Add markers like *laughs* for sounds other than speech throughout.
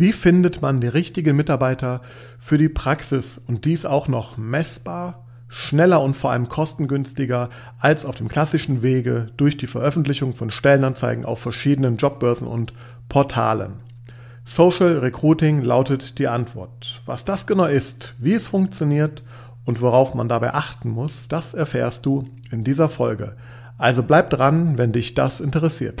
Wie findet man die richtigen Mitarbeiter für die Praxis und dies auch noch messbar, schneller und vor allem kostengünstiger als auf dem klassischen Wege durch die Veröffentlichung von Stellenanzeigen auf verschiedenen Jobbörsen und Portalen? Social Recruiting lautet die Antwort. Was das genau ist, wie es funktioniert und worauf man dabei achten muss, das erfährst du in dieser Folge. Also bleib dran, wenn dich das interessiert.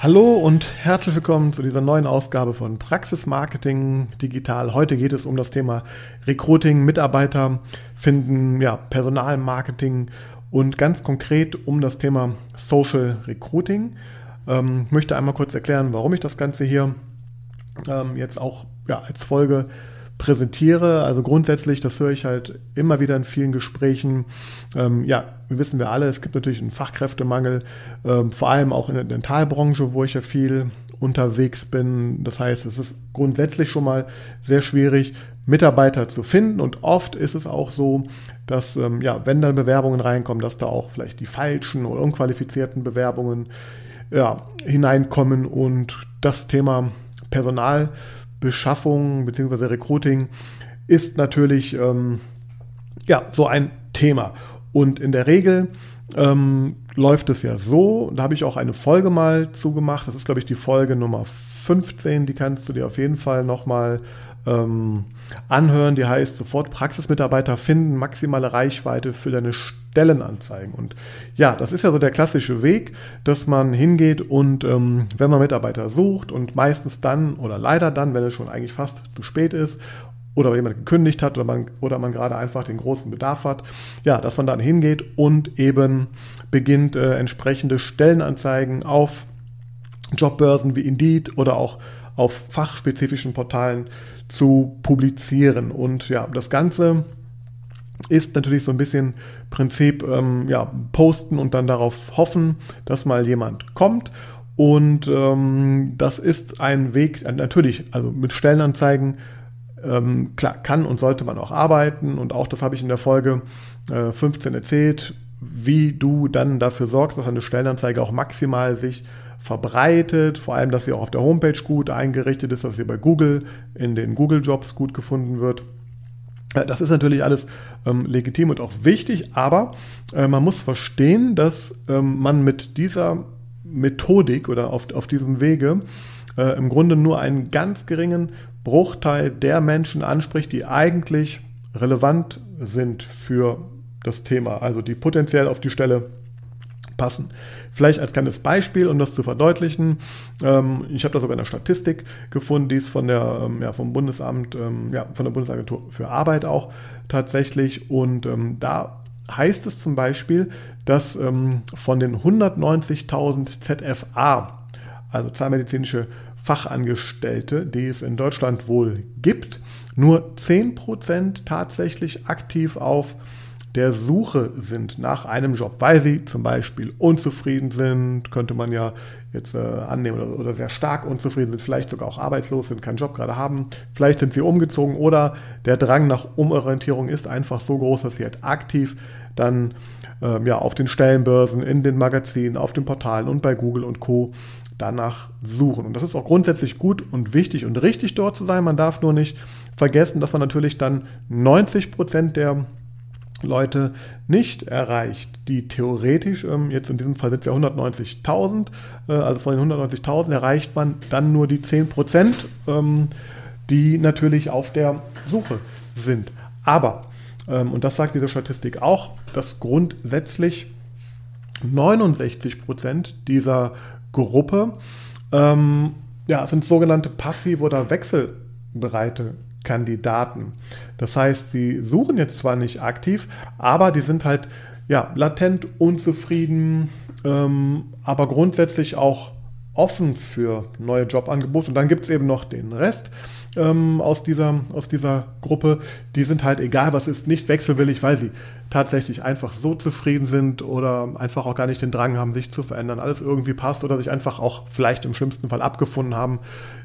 Hallo und herzlich willkommen zu dieser neuen Ausgabe von Praxis Marketing Digital. Heute geht es um das Thema Recruiting, Mitarbeiter finden, ja, Personalmarketing und ganz konkret um das Thema Social Recruiting. Ähm, ich möchte einmal kurz erklären, warum ich das Ganze hier ähm, jetzt auch ja, als Folge präsentiere. Also grundsätzlich, das höre ich halt immer wieder in vielen Gesprächen. Ähm, ja, wissen wir alle, es gibt natürlich einen Fachkräftemangel, ähm, vor allem auch in der Dentalbranche, wo ich ja viel unterwegs bin. Das heißt, es ist grundsätzlich schon mal sehr schwierig, Mitarbeiter zu finden. Und oft ist es auch so, dass, ähm, ja, wenn dann Bewerbungen reinkommen, dass da auch vielleicht die falschen oder unqualifizierten Bewerbungen ja, hineinkommen und das Thema Personal Beschaffung bzw. Recruiting ist natürlich ähm, ja, so ein Thema. Und in der Regel ähm, läuft es ja so, da habe ich auch eine Folge mal zugemacht, das ist glaube ich die Folge Nummer 15, die kannst du dir auf jeden Fall nochmal ähm, anhören, die heißt sofort Praxismitarbeiter finden, maximale Reichweite für deine Stellenanzeigen. Und ja, das ist ja so der klassische Weg, dass man hingeht und ähm, wenn man Mitarbeiter sucht und meistens dann oder leider dann, wenn es schon eigentlich fast zu spät ist oder jemand gekündigt hat oder man, oder man gerade einfach den großen Bedarf hat, ja, dass man dann hingeht und eben beginnt, äh, entsprechende Stellenanzeigen auf Jobbörsen wie Indeed oder auch auf fachspezifischen Portalen zu publizieren. Und ja, das Ganze ist natürlich so ein bisschen Prinzip, ähm, ja, posten und dann darauf hoffen, dass mal jemand kommt. Und ähm, das ist ein Weg, natürlich, also mit Stellenanzeigen, ähm, klar, kann und sollte man auch arbeiten. Und auch das habe ich in der Folge äh, 15 erzählt, wie du dann dafür sorgst, dass eine Stellenanzeige auch maximal sich verbreitet, vor allem, dass sie auch auf der Homepage gut eingerichtet ist, dass sie bei Google in den Google Jobs gut gefunden wird. Äh, das ist natürlich alles ähm, legitim und auch wichtig, aber äh, man muss verstehen, dass ähm, man mit dieser Methodik oder auf, auf diesem Wege äh, im Grunde nur einen ganz geringen Bruchteil der Menschen anspricht, die eigentlich relevant sind für das Thema, also die potenziell auf die Stelle passen. Vielleicht als kleines Beispiel, um das zu verdeutlichen. Ähm, ich habe da sogar eine Statistik gefunden, die ist von der, ähm, ja, vom Bundesamt, ähm, ja, von der Bundesagentur für Arbeit auch tatsächlich. Und ähm, da heißt es zum Beispiel, dass ähm, von den 190.000 ZFA, also zahnmedizinische Fachangestellte, die es in Deutschland wohl gibt, nur 10% tatsächlich aktiv auf der Suche sind nach einem Job, weil sie zum Beispiel unzufrieden sind, könnte man ja jetzt äh, annehmen, oder, oder, sehr stark unzufrieden sind, vielleicht sogar auch arbeitslos sind, keinen Job gerade haben, vielleicht sind sie umgezogen oder der Drang nach Umorientierung ist einfach so groß, dass sie halt aktiv dann ähm, ja, auf den Stellenbörsen, in den Magazinen, auf den Portalen und bei Google und Co. danach suchen. Und das ist auch grundsätzlich gut und wichtig und richtig dort zu sein. Man darf nur nicht vergessen, dass man natürlich dann 90 Prozent der Leute nicht erreicht, die theoretisch, ähm, jetzt in diesem Fall sind es ja 190.000, äh, also von den 190.000 erreicht man dann nur die 10 Prozent, ähm, die natürlich auf der Suche sind. Aber, ähm, und das sagt diese Statistik auch, dass grundsätzlich 69 Prozent dieser Gruppe ähm, ja, sind sogenannte passive oder wechselbereite Kandidaten. Das heißt, sie suchen jetzt zwar nicht aktiv, aber die sind halt ja, latent unzufrieden, ähm, aber grundsätzlich auch offen für neue Jobangebote. Und dann gibt es eben noch den Rest ähm, aus, dieser, aus dieser Gruppe. Die sind halt, egal was ist, nicht wechselwillig, weil sie tatsächlich einfach so zufrieden sind oder einfach auch gar nicht den Drang haben, sich zu verändern, alles irgendwie passt oder sich einfach auch vielleicht im schlimmsten Fall abgefunden haben.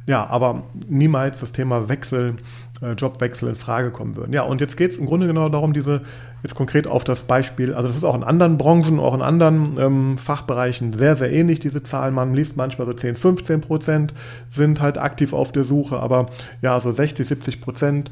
Ja, aber niemals das Thema Wechsel, äh, Jobwechsel in Frage kommen würden. Ja, und jetzt geht es im Grunde genau darum, diese jetzt konkret auf das Beispiel, also das ist auch in anderen Branchen, auch in anderen ähm, Fachbereichen sehr, sehr ähnlich, diese Zahlen. Man liest manchmal so 10, 15 Prozent sind halt aktiv auf der Suche, aber ja, so 60, 70 Prozent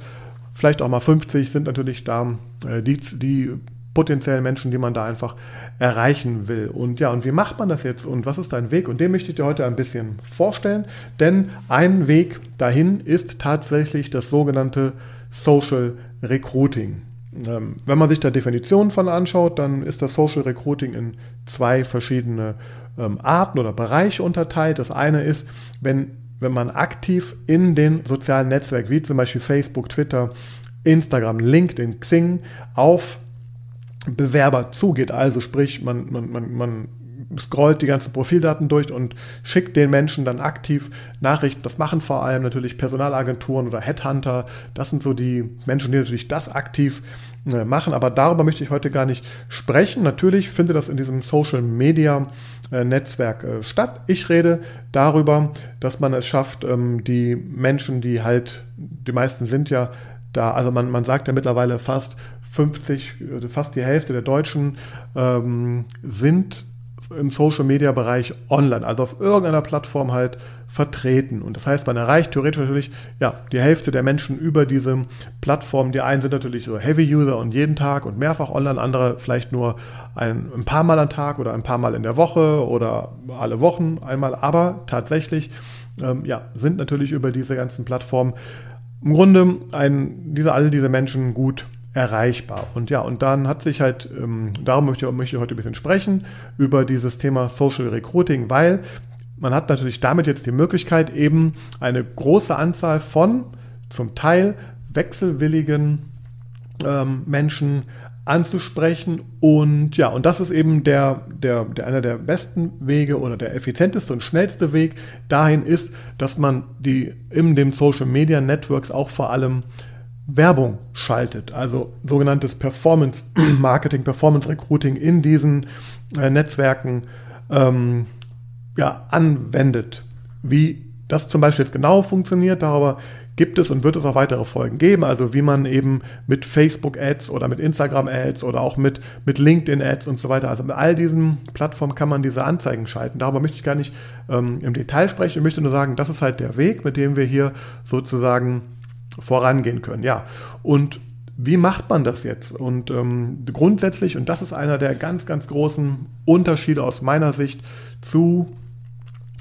vielleicht auch mal 50 sind natürlich da äh, die, die potenziellen Menschen, die man da einfach erreichen will. Und ja, und wie macht man das jetzt und was ist dein Weg? Und den möchte ich dir heute ein bisschen vorstellen, denn ein Weg dahin ist tatsächlich das sogenannte Social Recruiting. Ähm, wenn man sich da Definitionen von anschaut, dann ist das Social Recruiting in zwei verschiedene ähm, Arten oder Bereiche unterteilt. Das eine ist, wenn wenn man aktiv in den sozialen Netzwerken, wie zum Beispiel Facebook, Twitter, Instagram, LinkedIn, Xing, auf Bewerber zugeht. Also sprich, man, man, man, man scrollt die ganzen Profildaten durch und schickt den Menschen dann aktiv Nachrichten. Das machen vor allem natürlich Personalagenturen oder Headhunter. Das sind so die Menschen, die natürlich das aktiv äh, machen. Aber darüber möchte ich heute gar nicht sprechen. Natürlich findet das in diesem Social Media äh, Netzwerk äh, statt. Ich rede darüber, dass man es schafft, ähm, die Menschen, die halt, die meisten sind ja da, also man, man sagt ja mittlerweile fast 50, fast die Hälfte der Deutschen ähm, sind im Social Media Bereich online, also auf irgendeiner Plattform halt vertreten. Und das heißt, man erreicht theoretisch natürlich ja, die Hälfte der Menschen über diese Plattform. Die einen sind natürlich so Heavy User und jeden Tag und mehrfach online, andere vielleicht nur ein, ein paar Mal am Tag oder ein paar Mal in der Woche oder alle Wochen einmal. Aber tatsächlich ähm, ja, sind natürlich über diese ganzen Plattformen im Grunde ein, diese, all diese Menschen gut erreichbar. Und ja, und dann hat sich halt, ähm, darum möchte, möchte ich heute ein bisschen sprechen, über dieses Thema Social Recruiting, weil man hat natürlich damit jetzt die Möglichkeit, eben eine große Anzahl von zum Teil wechselwilligen ähm, Menschen anzusprechen. Und ja, und das ist eben der, der, der, einer der besten Wege oder der effizienteste und schnellste Weg dahin ist, dass man die in dem Social Media Networks auch vor allem Werbung schaltet, also sogenanntes Performance *clears throat* Marketing, Performance Recruiting in diesen äh, Netzwerken ähm, ja, anwendet. Wie das zum Beispiel jetzt genau funktioniert, darüber gibt es und wird es auch weitere Folgen geben. Also wie man eben mit Facebook-Ads oder mit Instagram-Ads oder auch mit, mit LinkedIn-Ads und so weiter, also mit all diesen Plattformen kann man diese Anzeigen schalten. Darüber möchte ich gar nicht ähm, im Detail sprechen. Ich möchte nur sagen, das ist halt der Weg, mit dem wir hier sozusagen vorangehen können. Ja, und wie macht man das jetzt? Und ähm, grundsätzlich, und das ist einer der ganz, ganz großen Unterschiede aus meiner Sicht zu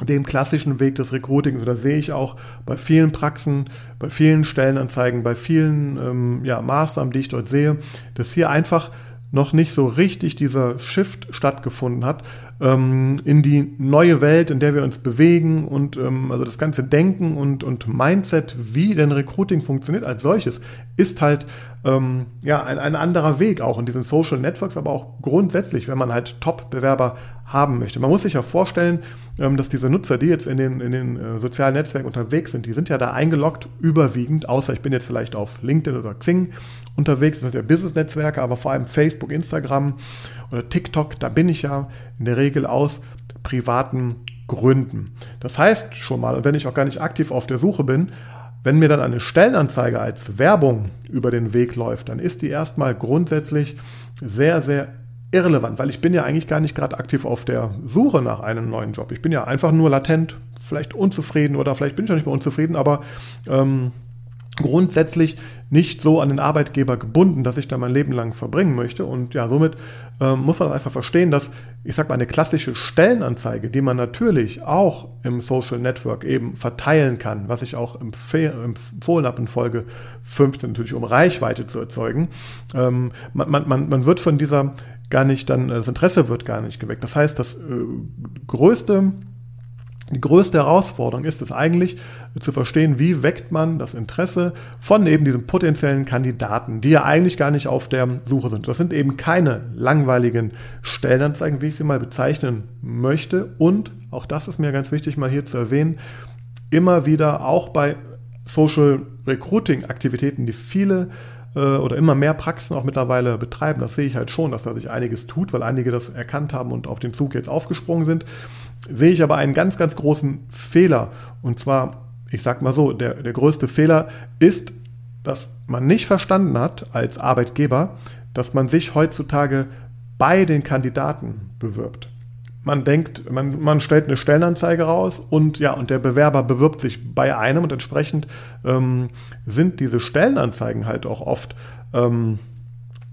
dem klassischen Weg des Recruitings. Da sehe ich auch bei vielen Praxen, bei vielen Stellenanzeigen, bei vielen ähm, ja, Maßnahmen, die ich dort sehe, dass hier einfach noch nicht so richtig dieser Shift stattgefunden hat ähm, in die neue Welt, in der wir uns bewegen und ähm, also das ganze Denken und, und Mindset, wie denn Recruiting funktioniert als solches, ist halt ähm, ja ein, ein anderer Weg auch in diesen Social Networks, aber auch grundsätzlich, wenn man halt Top-Bewerber haben möchte. Man muss sich ja vorstellen, ähm, dass diese Nutzer, die jetzt in den, in den äh, sozialen Netzwerken unterwegs sind, die sind ja da eingeloggt überwiegend, außer ich bin jetzt vielleicht auf LinkedIn oder Xing unterwegs, das sind ja Business-Netzwerke, aber vor allem Facebook, Instagram oder TikTok, da bin ich ja in der Regel aus privaten Gründen. Das heißt schon mal, wenn ich auch gar nicht aktiv auf der Suche bin, wenn mir dann eine Stellenanzeige als Werbung über den Weg läuft, dann ist die erstmal grundsätzlich sehr, sehr irrelevant, weil ich bin ja eigentlich gar nicht gerade aktiv auf der Suche nach einem neuen Job. Ich bin ja einfach nur latent, vielleicht unzufrieden oder vielleicht bin ich noch nicht mehr unzufrieden, aber ähm, grundsätzlich nicht so an den Arbeitgeber gebunden, dass ich da mein Leben lang verbringen möchte. Und ja, somit ähm, muss man einfach verstehen, dass, ich sag mal, eine klassische Stellenanzeige, die man natürlich auch im Social Network eben verteilen kann, was ich auch empfohlen habe in Folge 15, natürlich um Reichweite zu erzeugen, ähm, man, man, man wird von dieser gar nicht dann, das Interesse wird gar nicht geweckt. Das heißt, das äh, größte die größte Herausforderung ist es eigentlich zu verstehen, wie weckt man das Interesse von eben diesen potenziellen Kandidaten, die ja eigentlich gar nicht auf der Suche sind. Das sind eben keine langweiligen Stellenanzeigen, wie ich sie mal bezeichnen möchte. Und auch das ist mir ganz wichtig mal hier zu erwähnen, immer wieder auch bei Social Recruiting Aktivitäten, die viele äh, oder immer mehr Praxen auch mittlerweile betreiben. Das sehe ich halt schon, dass da sich einiges tut, weil einige das erkannt haben und auf den Zug jetzt aufgesprungen sind. Sehe ich aber einen ganz, ganz großen Fehler. Und zwar, ich sag mal so, der, der größte Fehler ist, dass man nicht verstanden hat als Arbeitgeber, dass man sich heutzutage bei den Kandidaten bewirbt man denkt, man, man stellt eine Stellenanzeige raus und ja, und der Bewerber bewirbt sich bei einem und entsprechend ähm, sind diese Stellenanzeigen halt auch oft ähm,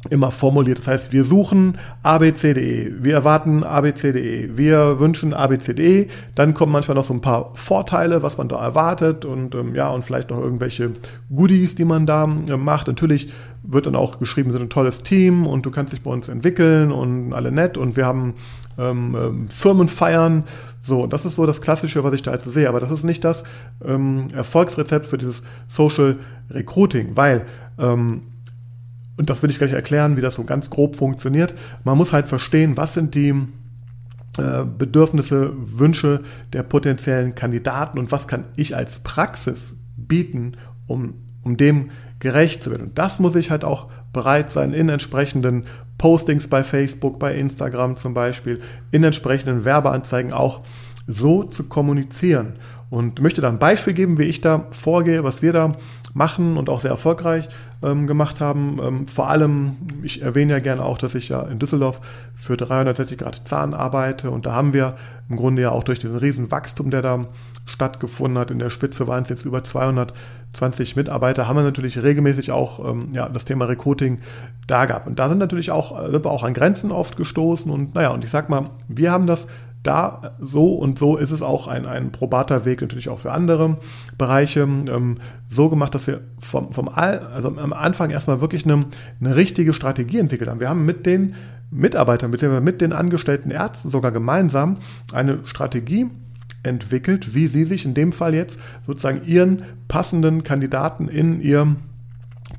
immer formuliert. Das heißt, wir suchen ABCDE, wir erwarten ABCDE, wir wünschen ABCDE, dann kommen manchmal noch so ein paar Vorteile, was man da erwartet und ähm, ja, und vielleicht noch irgendwelche Goodies, die man da äh, macht. Natürlich wird dann auch geschrieben, wir sind ein tolles Team und du kannst dich bei uns entwickeln und alle nett und wir haben ähm, ähm, Firmen feiern. So, das ist so das Klassische, was ich da jetzt sehe. Aber das ist nicht das ähm, Erfolgsrezept für dieses Social Recruiting, weil, ähm, und das will ich gleich erklären, wie das so ganz grob funktioniert. Man muss halt verstehen, was sind die äh, Bedürfnisse, Wünsche der potenziellen Kandidaten und was kann ich als Praxis bieten, um, um dem gerecht zu werden. Und das muss ich halt auch bereit sein, in entsprechenden Postings bei Facebook, bei Instagram zum Beispiel, in entsprechenden Werbeanzeigen auch so zu kommunizieren. Und möchte da ein Beispiel geben, wie ich da vorgehe, was wir da machen und auch sehr erfolgreich ähm, gemacht haben. Ähm, vor allem, ich erwähne ja gerne auch, dass ich ja in Düsseldorf für 360 Grad Zahn arbeite und da haben wir im Grunde ja auch durch diesen riesen Wachstum, der da stattgefunden hat, in der Spitze waren es jetzt über 220 Mitarbeiter, haben wir natürlich regelmäßig auch ähm, ja, das Thema Recruiting da gehabt. Und da sind natürlich auch, sind wir auch an Grenzen oft gestoßen und naja, und ich sag mal, wir haben das da so und so ist es auch ein, ein probater Weg natürlich auch für andere Bereiche ähm, so gemacht, dass wir vom, vom All, also am Anfang erstmal wirklich eine, eine richtige Strategie entwickelt haben. Wir haben mit den Mitarbeitern bzw. mit den angestellten Ärzten sogar gemeinsam eine Strategie entwickelt, wie sie sich in dem Fall jetzt sozusagen ihren passenden Kandidaten in ihr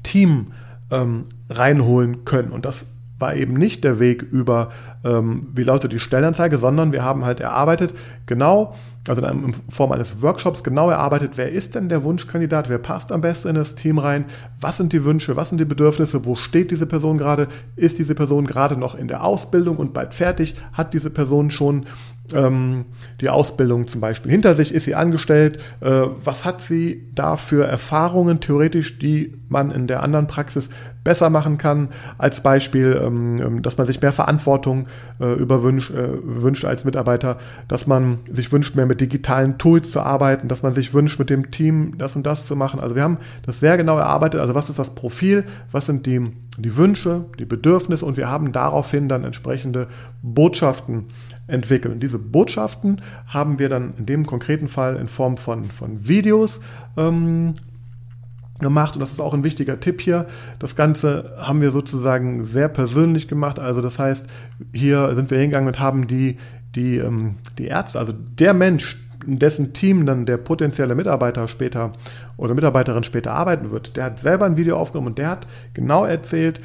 Team ähm, reinholen können. Und das war eben nicht der Weg über, ähm, wie lautet die Stellenanzeige, sondern wir haben halt erarbeitet, genau, also in Form eines Workshops genau erarbeitet, wer ist denn der Wunschkandidat, wer passt am besten in das Team rein, was sind die Wünsche, was sind die Bedürfnisse, wo steht diese Person gerade, ist diese Person gerade noch in der Ausbildung und bald fertig, hat diese Person schon ähm, die Ausbildung zum Beispiel hinter sich, ist sie angestellt, äh, was hat sie da für Erfahrungen theoretisch, die man in der anderen Praxis besser machen kann. Als Beispiel, ähm, ähm dass man sich mehr Verantwortung äh, überwünscht äh, wünscht als Mitarbeiter, dass man sich wünscht, mehr mit digitalen Tools zu arbeiten, dass man sich wünscht, mit dem Team das und das zu machen. Also wir haben das sehr genau erarbeitet. Also was ist das Profil, was sind die, die Wünsche, die Bedürfnisse und wir haben daraufhin dann entsprechende Botschaften entwickeln. Und diese Botschaften haben wir dann in dem konkreten Fall in Form von, von Videos ähm, gemacht und das ist auch ein wichtiger Tipp hier. Das Ganze haben wir sozusagen sehr persönlich gemacht. Also das heißt, hier sind wir hingegangen und haben die, die, ähm, die Ärzte, also der Mensch, in dessen Team dann der potenzielle Mitarbeiter später oder Mitarbeiterin später arbeiten wird, der hat selber ein Video aufgenommen und der hat genau erzählt,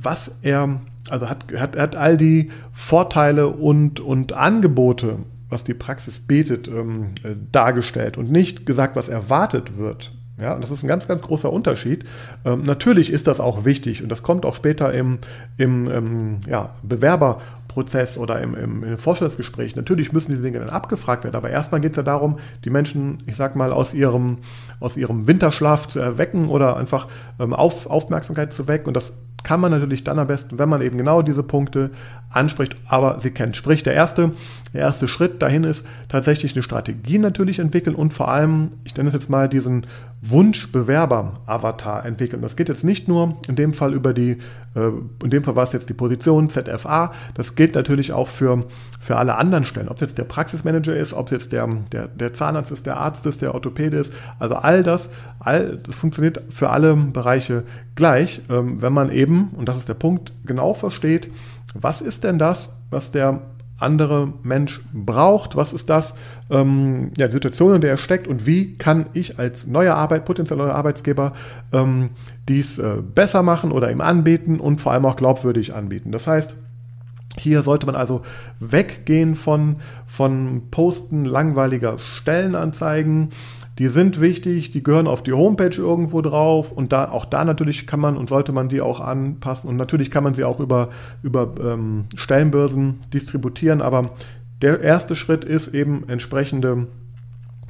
was er also hat, hat, hat all die Vorteile und, und Angebote, was die Praxis bietet, ähm, äh, dargestellt und nicht gesagt, was erwartet wird. Ja, und das ist ein ganz, ganz großer Unterschied. Ähm, natürlich ist das auch wichtig und das kommt auch später im, im ähm, ja, Bewerberprozess oder im, im, im Vorstellungsgespräch. Natürlich müssen diese Dinge dann abgefragt werden, aber erstmal geht es ja darum, die Menschen, ich sag mal, aus ihrem, aus ihrem Winterschlaf zu erwecken oder einfach ähm, auf, Aufmerksamkeit zu wecken. Und das kann man natürlich dann am besten, wenn man eben genau diese Punkte anspricht, aber sie kennt. Sprich, der erste, der erste Schritt dahin ist tatsächlich eine Strategie natürlich entwickeln und vor allem, ich nenne es jetzt mal diesen Wunschbewerber-Avatar entwickeln. Das geht jetzt nicht nur in dem Fall über die, äh, in dem Fall war es jetzt die Position ZFA, das gilt natürlich auch für, für alle anderen Stellen. Ob es jetzt der Praxismanager ist, ob es jetzt der, der, der Zahnarzt ist, der Arzt ist, der Orthopäde ist, also all das, all, das funktioniert für alle Bereiche gleich, ähm, wenn man eben, und das ist der Punkt, genau versteht, was ist denn das, was der andere Mensch braucht, was ist das, ähm, ja, die Situation, in der er steckt und wie kann ich als neuer Arbeit, potenzieller Arbeitsgeber ähm, dies äh, besser machen oder ihm anbieten und vor allem auch glaubwürdig anbieten. Das heißt, Hier sollte man also weggehen von, von Posten langweiliger Stellenanzeigen. Die sind wichtig, die gehören auf die Homepage irgendwo drauf und da auch da natürlich kann man und sollte man die auch anpassen und natürlich kann man sie auch über, über ähm, Stellenbörsen distributieren, aber der erste Schritt ist eben entsprechende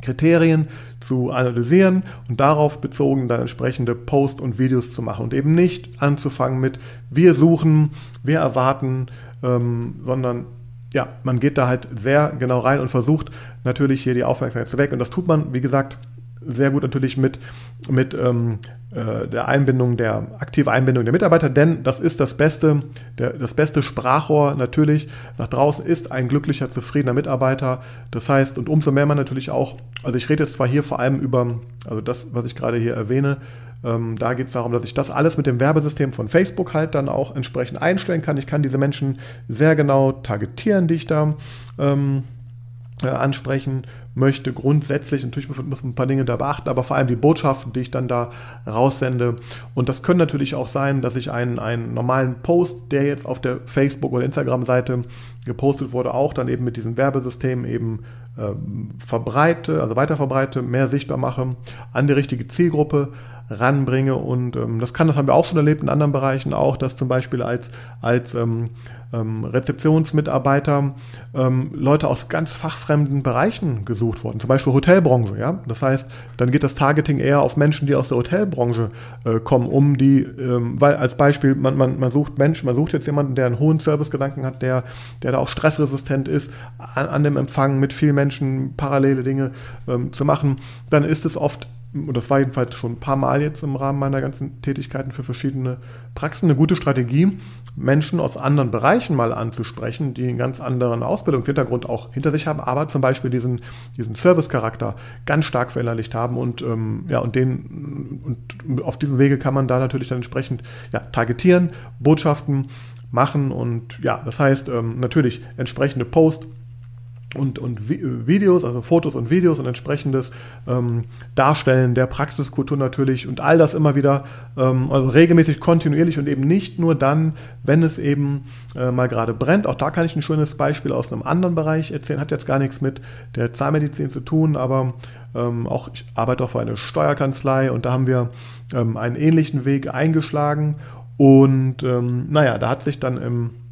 Kriterien zu analysieren und darauf bezogen dann entsprechende Posts und Videos zu machen und eben nicht anzufangen mit wir suchen, wir erwarten, ähm, sondern ja, man geht da halt sehr genau rein und versucht natürlich hier die Aufmerksamkeit zu wecken. Und das tut man, wie gesagt, sehr gut natürlich mit, mit ähm, äh, der Einbindung der aktive Einbindung der Mitarbeiter, denn das ist das beste, der, das beste Sprachrohr natürlich nach draußen ist ein glücklicher, zufriedener Mitarbeiter. Das heißt, und umso mehr man natürlich auch, also ich rede jetzt zwar hier vor allem über, also das, was ich gerade hier erwähne, ähm, da geht es darum, dass ich das alles mit dem Werbesystem von Facebook halt dann auch entsprechend einstellen kann. Ich kann diese Menschen sehr genau targetieren, die ich da ähm, äh, ansprechen möchte. Grundsätzlich, natürlich muss man ein paar Dinge da beachten, aber vor allem die Botschaften, die ich dann da raussende. Und das können natürlich auch sein, dass ich einen, einen normalen Post, der jetzt auf der Facebook- oder Instagram-Seite gepostet wurde, auch dann eben mit diesem Werbesystem eben ähm, verbreite, also weiter verbreite, mehr sichtbar mache, an die richtige Zielgruppe ranbringe. Und ähm, das kann, das haben wir auch schon erlebt in anderen Bereichen auch, dass zum Beispiel als, als ähm, ähm, Rezeptionsmitarbeiter ähm, Leute aus ganz fachfremden Bereichen gesucht wurden, zum Beispiel Hotelbranche. Ja? Das heißt, dann geht das Targeting eher auf Menschen, die aus der Hotelbranche äh, kommen, um die, ähm, weil als Beispiel, man, man, man sucht Menschen, man sucht jetzt jemanden, der einen hohen Servicegedanken hat, der, der da auch stressresistent ist, an, an dem Empfang mit vielen Menschen parallele Dinge ähm, zu machen, dann ist es oft und das war jedenfalls schon ein paar Mal jetzt im Rahmen meiner ganzen Tätigkeiten für verschiedene Praxen, eine gute Strategie, Menschen aus anderen Bereichen mal anzusprechen, die einen ganz anderen Ausbildungshintergrund auch hinter sich haben, aber zum Beispiel diesen, diesen Service-Charakter ganz stark verinnerlicht haben und, ähm, ja, und, den, und auf diesem Wege kann man da natürlich dann entsprechend ja, targetieren, Botschaften machen und ja, das heißt ähm, natürlich entsprechende Posts und, und Videos, also Fotos und Videos und entsprechendes ähm, Darstellen der Praxiskultur natürlich und all das immer wieder, ähm, also regelmäßig, kontinuierlich und eben nicht nur dann, wenn es eben äh, mal gerade brennt. Auch da kann ich ein schönes Beispiel aus einem anderen Bereich erzählen, hat jetzt gar nichts mit der Zahnmedizin zu tun, aber ähm, auch ich arbeite auch für eine Steuerkanzlei und da haben wir ähm, einen ähnlichen Weg eingeschlagen und ähm, naja, da hat sich dann im äh,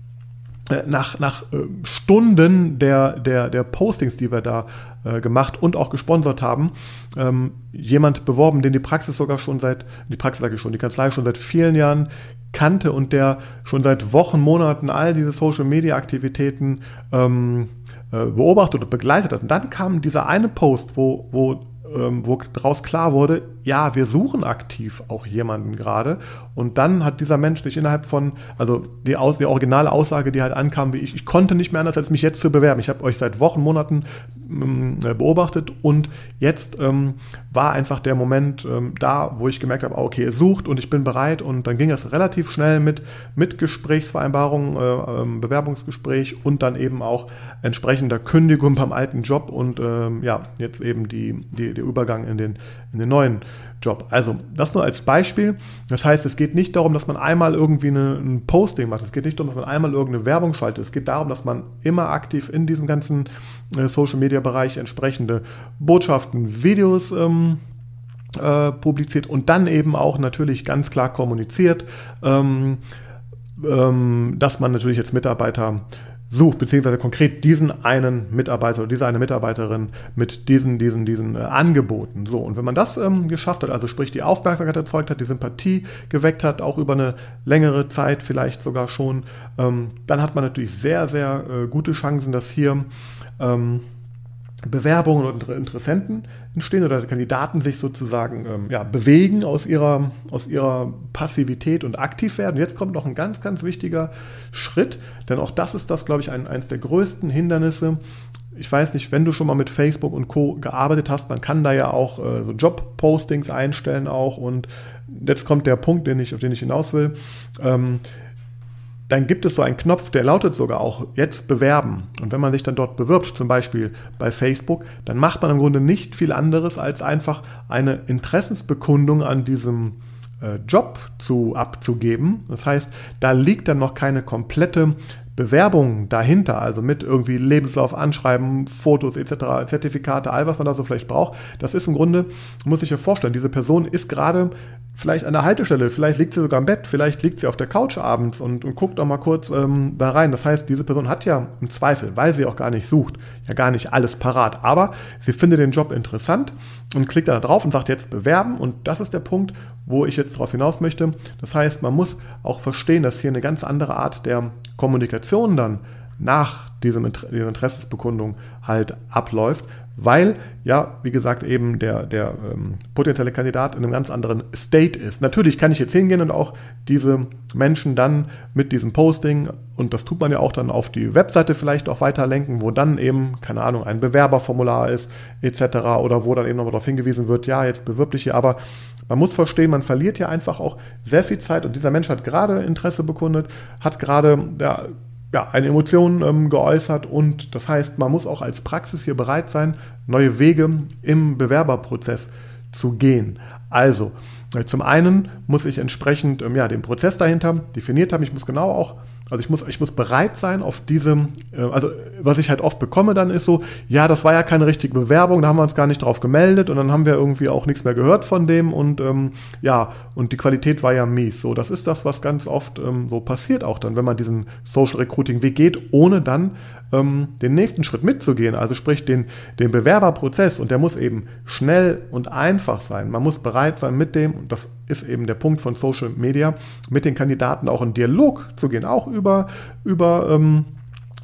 nach, nach äh, Stunden der, der, der Postings, die wir da äh, gemacht und auch gesponsert haben, ähm, jemand beworben, den die Praxis sogar schon seit, die Praxis sage ich schon, die Kanzlei schon seit vielen Jahren kannte und der schon seit Wochen, Monaten all diese Social-Media-Aktivitäten ähm, äh, beobachtet und begleitet hat. Und dann kam dieser eine Post, wo, wo ähm, wo daraus klar wurde, ja, wir suchen aktiv auch jemanden gerade. Und dann hat dieser Mensch sich innerhalb von, also die, Aus, die originale Aussage, die halt ankam, wie ich, ich konnte nicht mehr anders, als mich jetzt zu bewerben. Ich habe euch seit Wochen, Monaten ähm, beobachtet und jetzt ähm, war einfach der Moment ähm, da, wo ich gemerkt habe, ah, okay, ihr sucht und ich bin bereit. Und dann ging es relativ schnell mit, mit Gesprächsvereinbarung, äh, ähm, Bewerbungsgespräch und dann eben auch entsprechender Kündigung *laughs* beim alten Job und ähm, ja, jetzt eben die, die, der Übergang in den, in den neuen Job. Also das nur als Beispiel. Das heißt, es geht nicht darum, dass man einmal irgendwie eine, ein Posting macht. Es geht nicht darum, dass man einmal irgendeine Werbung schaltet. Es geht darum, dass man immer aktiv in diesem ganzen äh, Social-Media-Bereich entsprechende Botschaften, Videos ähm, äh, publiziert und dann eben auch natürlich ganz klar kommuniziert, ähm, ähm, dass man natürlich als Mitarbeiter sucht, beziehungsweise konkret diesen einen Mitarbeiter oder diese eine Mitarbeiterin mit diesen, diesen, diesen äh, Angeboten. So, und wenn man das ähm, geschafft hat, also sprich die Aufmerksamkeit erzeugt hat, die Sympathie geweckt hat, auch über eine längere Zeit vielleicht sogar schon, ähm, dann hat man natürlich sehr, sehr äh, gute Chancen, dass hier ähm, Bewerbungen und Interessenten entstehen oder Kandidaten sich sozusagen ähm, ja, bewegen aus ihrer, aus ihrer Passivität und aktiv werden. Jetzt kommt noch ein ganz, ganz wichtiger Schritt, denn auch das ist das, glaube ich, ein, eines der größten Hindernisse. Ich weiß nicht, wenn du schon mal mit Facebook und Co. gearbeitet hast, man kann da ja auch äh, so Job-Postings einstellen auch und jetzt kommt der Punkt, den ich, auf den ich hinaus will. Ähm, dann gibt es so einen Knopf, der lautet sogar auch jetzt bewerben. Und wenn man sich dann dort bewirbt, zum Beispiel bei Facebook, dann macht man im Grunde nicht viel anderes, als einfach eine Interessensbekundung an diesem äh, Job zu, abzugeben. Das heißt, da liegt dann noch keine komplette Bewerbung dahinter, also mit irgendwie Lebenslauf, Anschreiben, Fotos etc., Zertifikate, all was man da so vielleicht braucht, das ist im Grunde, muss ich mir vorstellen, diese Person ist gerade vielleicht an der Haltestelle, vielleicht liegt sie sogar im Bett, vielleicht liegt sie auf der Couch abends und, und guckt doch mal kurz ähm, da rein. Das heißt, diese Person hat ja im Zweifel, weil sie auch gar nicht sucht, ja gar nicht alles parat, aber sie findet den Job interessant und klickt da drauf und sagt jetzt bewerben und das ist der Punkt, wo ich jetzt darauf hinaus möchte. Das heißt, man muss auch verstehen, dass hier eine ganz andere Art der Kommunikation dann nach diesem dieser Interessensbekundung halt abläuft, weil ja, wie gesagt, eben der, der ähm, potenzielle Kandidat in einem ganz anderen State ist. Natürlich kann ich jetzt hingehen und auch diese Menschen dann mit diesem Posting, und das tut man ja auch dann auf die Webseite vielleicht auch weiterlenken, wo dann eben, keine Ahnung, ein Bewerberformular ist, etc. oder wo dann eben nochmal darauf hingewiesen wird, ja, jetzt bewirb dich hier, aber man muss verstehen, man verliert ja einfach auch sehr viel Zeit und dieser Mensch hat gerade Interesse bekundet, hat gerade ja, ja, eine Emotion ähm, geäußert und das heißt, man muss auch als Praxis hier bereit sein, neue Wege im Bewerberprozess zu gehen. Also, zum einen muss ich entsprechend ähm, ja, den Prozess dahinter definiert haben. Ich muss genau auch also ich muss, ich muss bereit sein auf diese, äh, also was ich halt oft bekomme dann ist so, ja, das war ja keine richtige Bewerbung, da haben wir uns gar nicht drauf gemeldet und dann haben wir irgendwie auch nichts mehr gehört von dem und ähm, ja, und die Qualität war ja mies. So, das ist das, was ganz oft ähm, so passiert auch dann, wenn man diesen Social Recruiting Weg geht, ohne dann ähm, den nächsten Schritt mitzugehen, also sprich den, den Bewerberprozess und der muss eben schnell und einfach sein. Man muss bereit sein mit dem, und das ist eben der Punkt von Social Media, mit den Kandidaten auch in Dialog zu gehen, auch über, über ähm,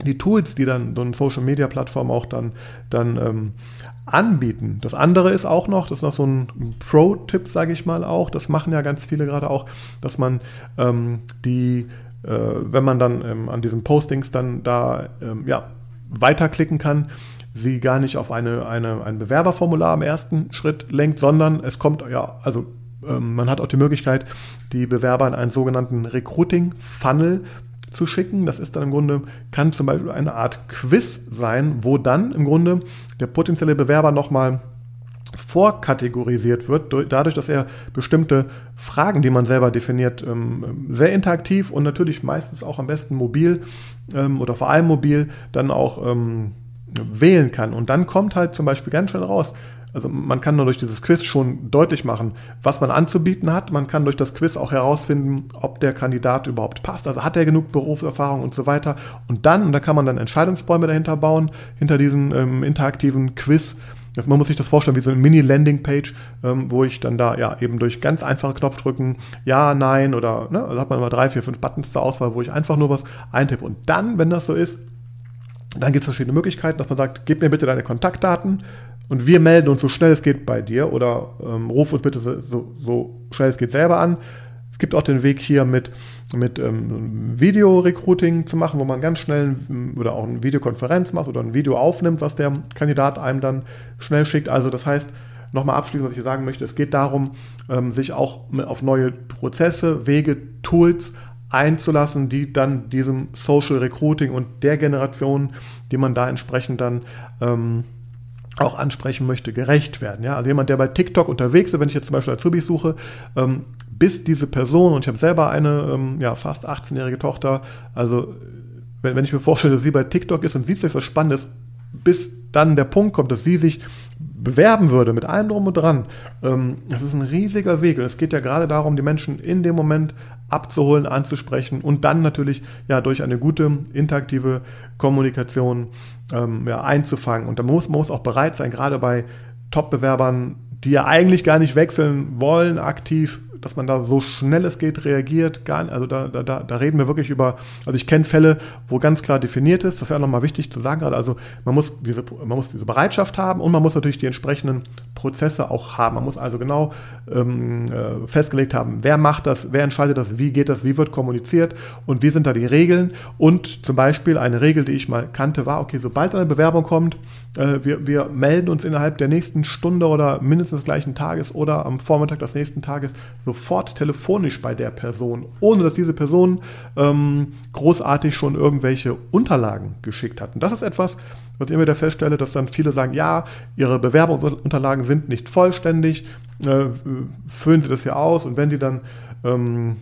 die Tools, die dann so eine Social Media Plattform auch dann, dann ähm, anbieten. Das andere ist auch noch, das ist noch so ein Pro-Tipp, sage ich mal auch, das machen ja ganz viele gerade auch, dass man ähm, die wenn man dann ähm, an diesen Postings dann da ähm, ja, weiterklicken kann, sie gar nicht auf eine, eine, ein Bewerberformular im ersten Schritt lenkt, sondern es kommt, ja, also ähm, man hat auch die Möglichkeit, die Bewerber in einen sogenannten Recruiting-Funnel zu schicken. Das ist dann im Grunde, kann zum Beispiel eine Art Quiz sein, wo dann im Grunde der potenzielle Bewerber nochmal vorkategorisiert wird, dadurch, dass er bestimmte Fragen, die man selber definiert, ähm, sehr interaktiv und natürlich meistens auch am besten mobil ähm, oder vor allem mobil dann auch ähm, wählen kann. Und dann kommt halt zum Beispiel ganz schnell raus, also man kann nur durch dieses Quiz schon deutlich machen, was man anzubieten hat. Man kann durch das Quiz auch herausfinden, ob der Kandidat überhaupt passt. Also hat er genug Berufserfahrung und so weiter. Und dann, und da kann man dann Entscheidungsbäume dahinter bauen, hinter diesem ähm, interaktiven Quiz man muss sich das vorstellen wie so eine Mini-Landing-Page, ähm, wo ich dann da ja eben durch ganz einfache Knopfdrücken Ja, Nein oder ne, also hat man immer drei, vier, fünf Buttons zur Auswahl, wo ich einfach nur was eintippe. Und dann, wenn das so ist, dann gibt es verschiedene Möglichkeiten, dass man sagt, gib mir bitte deine Kontaktdaten und wir melden uns so schnell es geht bei dir oder ähm, ruf uns bitte so, so, schnell es geht selber an gibt auch den Weg hier mit, mit ähm, Video-Recruiting zu machen, wo man ganz schnell oder auch eine Videokonferenz macht oder ein Video aufnimmt, was der Kandidat einem dann schnell schickt. Also das heißt, nochmal abschließend, was ich hier sagen möchte, es geht darum, ähm, sich auch auf neue Prozesse, Wege, Tools einzulassen, die dann diesem Social Recruiting und der Generation, die man da entsprechend dann ähm, auch ansprechen möchte, gerecht werden. Ja? Also jemand, der bei TikTok unterwegs ist, wenn ich jetzt zum Beispiel Azubis suche, ähm, bis diese Person, und ich habe selber eine ähm, ja, fast 18-jährige Tochter, also wenn, wenn ich mir vorstelle, dass sie bei TikTok ist und sieht vielleicht was Spannendes, bis dann der Punkt kommt, dass sie sich bewerben würde mit allem drum und dran, ähm, das ist ein riesiger Weg. Und es geht ja gerade darum, die Menschen in dem Moment abzuholen, anzusprechen und dann natürlich ja durch eine gute interaktive Kommunikation ähm, ja, einzufangen. Und da muss man muss auch bereit sein, gerade bei Top-Bewerbern, die ja eigentlich gar nicht wechseln wollen, aktiv dass man da so schnell es geht reagiert. Gar, also da, da, da reden wir wirklich über, also ich kenne Fälle, wo ganz klar definiert ist, das wäre nochmal wichtig zu sagen gerade, also man muss, diese, man muss diese Bereitschaft haben und man muss natürlich die entsprechenden Prozesse auch haben. Man muss also genau ähm, äh, festgelegt haben, wer macht das, wer entscheidet das, wie geht das, wie wird kommuniziert und wie sind da die Regeln. Und zum Beispiel eine Regel, die ich mal kannte, war, okay, sobald eine Bewerbung kommt, äh, wir, wir melden uns innerhalb der nächsten Stunde oder mindestens des gleichen Tages oder am Vormittag des nächsten Tages sofort telefonisch bei der Person, ohne dass diese Person ähm, großartig schon irgendwelche Unterlagen geschickt hat. Und das ist etwas, was ich immer wieder feststelle, dass dann viele sagen, ja, ihre Bewerbungsunterlagen sind nicht vollständig, äh, füllen sie das ja aus und wenn sie dann ähm,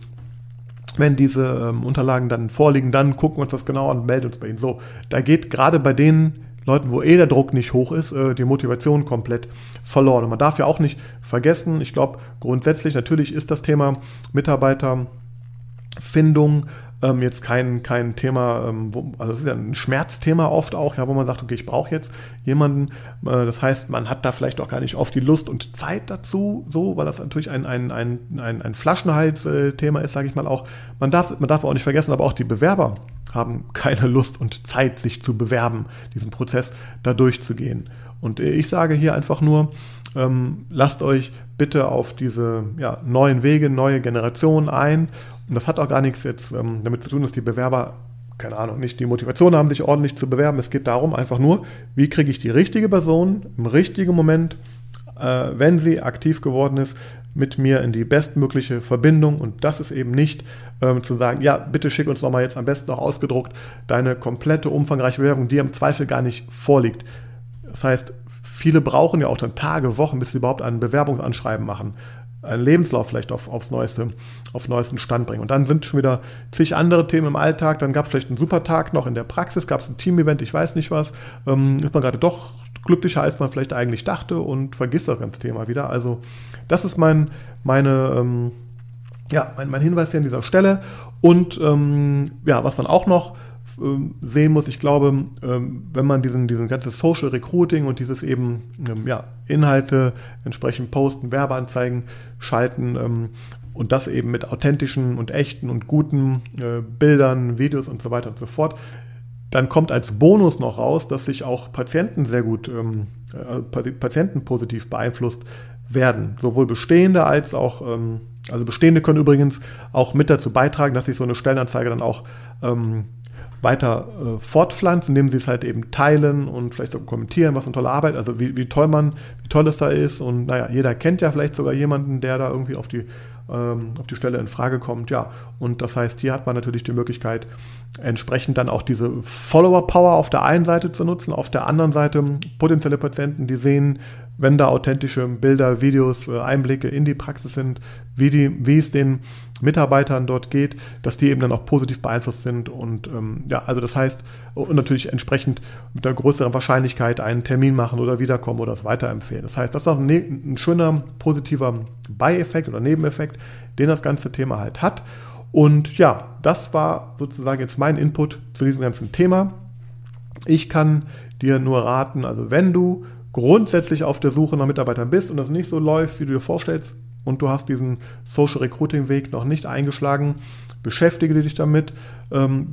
wenn diese ähm, Unterlagen dann vorliegen, dann gucken wir uns das genau an und melden uns bei Ihnen. So, da geht gerade bei den Leuten, wo eh der Druck nicht hoch ist, äh, die Motivation komplett verloren. Und man darf ja auch nicht vergessen, ich glaube grundsätzlich, natürlich ist das Thema Mitarbeiterfindung ähm, jetzt kein, kein Thema, ähm, wo, also das ist ja ein Schmerzthema oft auch, ja, wo man sagt, okay, ich brauche jetzt jemanden. Äh, das heißt, man hat da vielleicht auch gar nicht oft die Lust und Zeit dazu, so, weil das natürlich ein, ein, ein, ein, ein Flaschenhals-Thema ist, sage ich mal auch. Man darf, man darf auch nicht vergessen, aber auch die Bewerber haben keine Lust und Zeit, sich zu bewerben, diesen Prozess da durchzugehen. Und ich sage hier einfach nur, ähm, lasst euch bitte auf diese ja, neuen Wege, neue Generationen ein und das hat auch gar nichts jetzt ähm, damit zu tun, dass die Bewerber, keine Ahnung, nicht die Motivation haben, sich ordentlich zu bewerben. Es geht darum einfach nur, wie kriege ich die richtige Person im richtigen Moment, äh, wenn sie aktiv geworden ist, mit mir in die bestmögliche Verbindung. Und das ist eben nicht ähm, zu sagen, ja, bitte schick uns nochmal jetzt am besten noch ausgedruckt deine komplette umfangreiche Bewerbung, die im Zweifel gar nicht vorliegt. Das heißt, viele brauchen ja auch dann Tage, Wochen, bis sie überhaupt ein Bewerbungsanschreiben machen einen Lebenslauf vielleicht auf, aufs neueste, auf neuesten Stand bringen. Und dann sind schon wieder zig andere Themen im Alltag. Dann gab es vielleicht einen super Tag noch in der Praxis, gab es ein Team-Event, ich weiß nicht was. Ähm, ist man gerade doch glücklicher, als man vielleicht eigentlich dachte und vergisst das ganze Thema wieder. Also das ist mein, meine, ähm, ja, mein, mein Hinweis hier an dieser Stelle. Und ähm, ja, was man auch noch ähm, sehen muss. Ich glaube, ähm, wenn man diesen, diesen ganzen Social Recruiting und dieses eben ähm, ja, Inhalte entsprechend posten, Werbeanzeigen schalten und das eben mit authentischen und echten und guten äh, Bildern, Videos und so weiter und so fort, dann kommt als Bonus noch raus, dass sich auch Patienten sehr gut, ähm, äh, Patienten positiv beeinflusst werden. Sowohl bestehende als auch, ähm, also bestehende können übrigens auch mit dazu beitragen, dass sich so eine Stellenanzeige dann auch ähm, weiter äh, fortpflanzt, indem sie es halt eben teilen und vielleicht auch kommentieren, was eine tolle Arbeit, also wie, wie toll man, wie toll es da ist. Und naja, jeder kennt ja vielleicht sogar jemanden, der da irgendwie auf die, ähm, auf die Stelle in Frage kommt. Ja, und das heißt, hier hat man natürlich die Möglichkeit, entsprechend dann auch diese Follower-Power auf der einen Seite zu nutzen, auf der anderen Seite potenzielle Patienten, die sehen, wenn da authentische Bilder, Videos, äh, Einblicke in die Praxis sind, wie, die, wie es den Mitarbeitern dort geht, dass die eben dann auch positiv beeinflusst sind und ähm, ja, also das heißt, und natürlich entsprechend mit einer größeren Wahrscheinlichkeit einen Termin machen oder wiederkommen oder es weiterempfehlen. Das heißt, das ist auch ein, ne-, ein schöner positiver Beieffekt oder Nebeneffekt, den das ganze Thema halt hat. Und ja, das war sozusagen jetzt mein Input zu diesem ganzen Thema. Ich kann dir nur raten, also wenn du grundsätzlich auf der Suche nach Mitarbeitern bist und das nicht so läuft, wie du dir vorstellst, und du hast diesen Social Recruiting Weg noch nicht eingeschlagen, beschäftige dich damit. Ähm,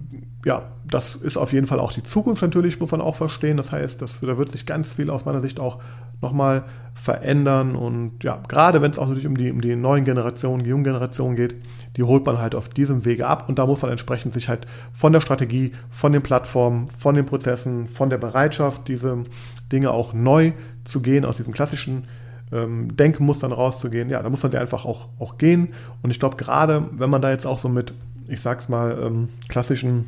ja, das ist auf jeden Fall auch die Zukunft natürlich, muss man auch verstehen. Das heißt, das, da wird sich ganz viel aus meiner Sicht auch nochmal verändern. Und ja, gerade wenn es auch natürlich um die, um die neuen Generationen, die jungen Generationen geht, die holt man halt auf diesem Wege ab. Und da muss man entsprechend sich halt von der Strategie, von den Plattformen, von den Prozessen, von der Bereitschaft, diese Dinge auch neu zu gehen, aus diesem klassischen ähm, Denkmustern rauszugehen, ja, da muss man sie einfach auch, auch gehen. Und ich glaube, gerade wenn man da jetzt auch so mit, ich sag's mal, ähm, klassischen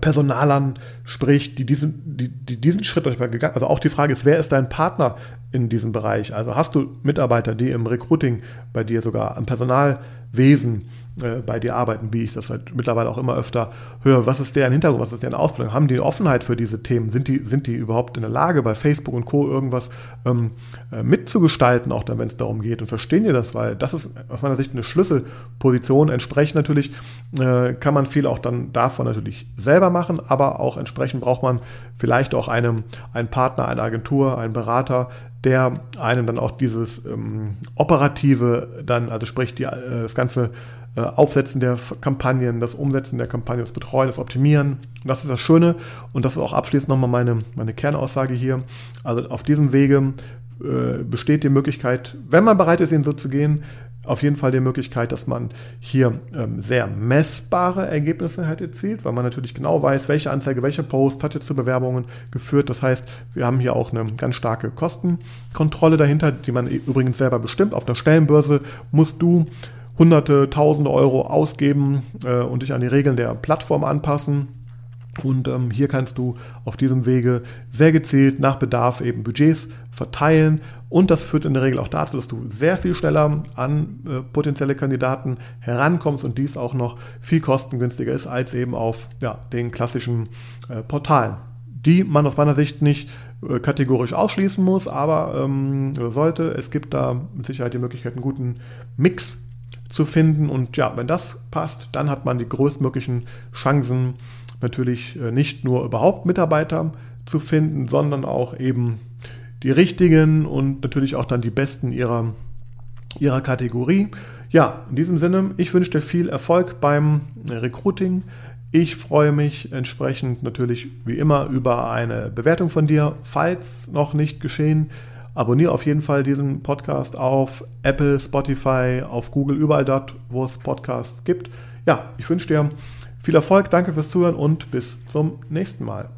Personalern spricht, die diesen, die, die diesen Schritt nicht mal gegangen Also auch die Frage ist, wer ist dein Partner in diesem Bereich? Also hast du Mitarbeiter, die im Recruiting bei dir sogar am Personalwesen bei dir arbeiten, wie ich das halt mittlerweile auch immer öfter höre. Was ist deren Hintergrund, was ist deren Ausbildung? Haben die Offenheit für diese Themen? Sind die, sind die überhaupt in der Lage, bei Facebook und Co. irgendwas ähm, äh, mitzugestalten, auch dann, wenn es darum geht? Und verstehen die das? Weil das ist aus meiner Sicht eine Schlüsselposition. Entsprechend natürlich äh, kann man viel auch dann davon natürlich selber machen, aber auch entsprechend braucht man vielleicht auch einem, einen Partner, eine Agentur, einen Berater, der einem dann auch dieses ähm, operative dann, also sprich die, äh, das ganze äh, Aufsetzen der Kampagnen, das Umsetzen der Kampagnen, das Betreuen, das Optimieren. Das ist das Schöne und das ist auch abschließend nochmal meine, meine Kernaussage hier. Also auf diesem Wege äh, besteht die Möglichkeit, wenn man bereit ist, ihn so zu gehen, auf jeden Fall die Möglichkeit, dass man hier ähm, sehr messbare Ergebnisse halt erzielt, weil man natürlich genau weiß, welche Anzeige, welcher Post hat jetzt zu Bewerbungen geführt. Das heißt, wir haben hier auch eine ganz starke Kostenkontrolle dahinter, die man übrigens selber bestimmt. Auf der Stellenbörse musst du Hunderte, Tausende Euro ausgeben äh, und dich an die Regeln der Plattform anpassen. Und ähm, hier kannst du auf diesem Wege sehr gezielt nach Bedarf eben Budgets verteilen. Und das führt in der Regel auch dazu, dass du sehr viel schneller an äh, potenzielle Kandidaten herankommst und dies auch noch viel kostengünstiger ist als eben auf ja, den klassischen äh, Portalen, die man aus meiner Sicht nicht äh, kategorisch ausschließen muss, aber ähm, sollte. Es gibt da mit Sicherheit die Möglichkeit, einen guten Mix zu finden. Und ja, wenn das passt, dann hat man die größtmöglichen Chancen, natürlich äh, nicht nur überhaupt Mitarbeiter zu finden, sondern auch eben die richtigen und natürlich auch dann die besten ihrer, ihrer Kategorie. Ja, in diesem Sinne, ich wünsche dir viel Erfolg beim Recruiting. Ich freue mich entsprechend natürlich wie immer über eine Bewertung von dir. Falls noch nicht geschehen, abonniere auf jeden Fall diesen Podcast auf Apple, Spotify, auf Google, überall dort, wo es Podcasts gibt. Ja, ich wünsche dir viel Erfolg, danke fürs Zuhören und bis zum nächsten Mal.